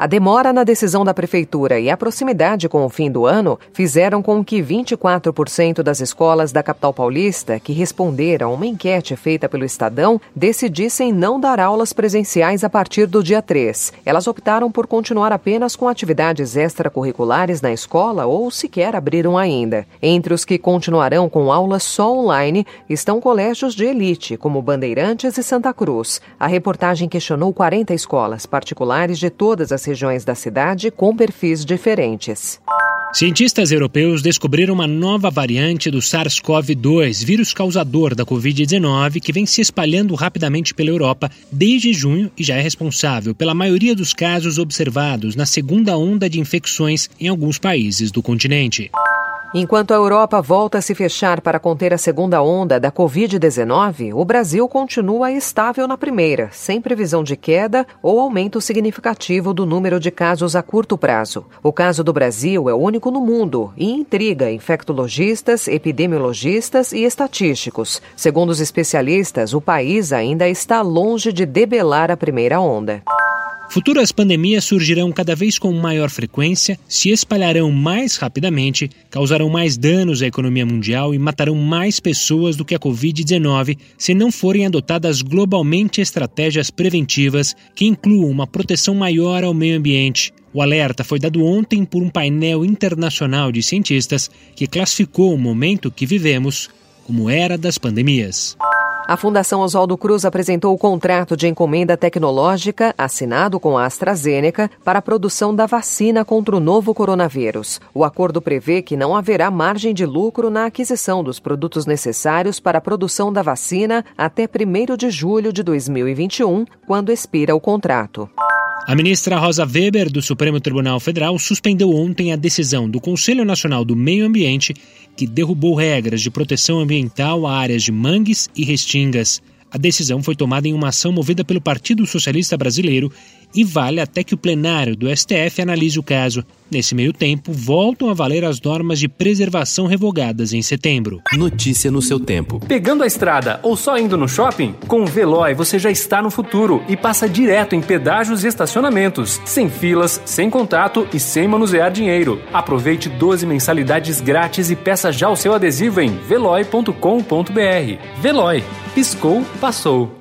A demora na decisão da Prefeitura e a proximidade com o fim do ano fizeram com que 24% das escolas da capital paulista, que responderam a uma enquete feita pelo Estadão, decidissem não dar aulas presenciais a partir do dia 3. Elas optaram por continuar apenas com atividades extracurriculares na escola ou sequer abriram ainda. Entre os que continuarão com aulas só online estão colégios de elite, como Bandeirantes e Santa Cruz. A reportagem questionou 40 escolas particulares de todas as regiões da cidade com perfis diferentes. Cientistas europeus descobriram uma nova variante do SARS-CoV-2, vírus causador da Covid-19, que vem se espalhando rapidamente pela Europa desde junho e já é responsável pela maioria dos casos observados na segunda onda de infecções em alguns países do continente. Enquanto a Europa volta a se fechar para conter a segunda onda da Covid-19, o Brasil continua estável na primeira, sem previsão de queda ou aumento significativo do número de casos a curto prazo. O caso do Brasil é único no mundo e intriga infectologistas, epidemiologistas e estatísticos. Segundo os especialistas, o país ainda está longe de debelar a primeira onda. Futuras pandemias surgirão cada vez com maior frequência, se espalharão mais rapidamente, causarão mais danos à economia mundial e matarão mais pessoas do que a Covid-19 se não forem adotadas globalmente estratégias preventivas que incluam uma proteção maior ao meio ambiente. O alerta foi dado ontem por um painel internacional de cientistas que classificou o momento que vivemos como era das pandemias. A Fundação Oswaldo Cruz apresentou o contrato de encomenda tecnológica assinado com a AstraZeneca para a produção da vacina contra o novo coronavírus. O acordo prevê que não haverá margem de lucro na aquisição dos produtos necessários para a produção da vacina até 1 de julho de 2021, quando expira o contrato. A ministra Rosa Weber, do Supremo Tribunal Federal, suspendeu ontem a decisão do Conselho Nacional do Meio Ambiente, que derrubou regras de proteção ambiental a áreas de mangues e restingas. A decisão foi tomada em uma ação movida pelo Partido Socialista Brasileiro e vale até que o plenário do STF analise o caso. Nesse meio tempo, voltam a valer as normas de preservação revogadas em setembro. Notícia no seu tempo. Pegando a estrada ou só indo no shopping? Com o Veloy você já está no futuro e passa direto em pedágios e estacionamentos, sem filas, sem contato e sem manusear dinheiro. Aproveite 12 mensalidades grátis e peça já o seu adesivo em veloy.com.br. Veloy. Piscou, passou.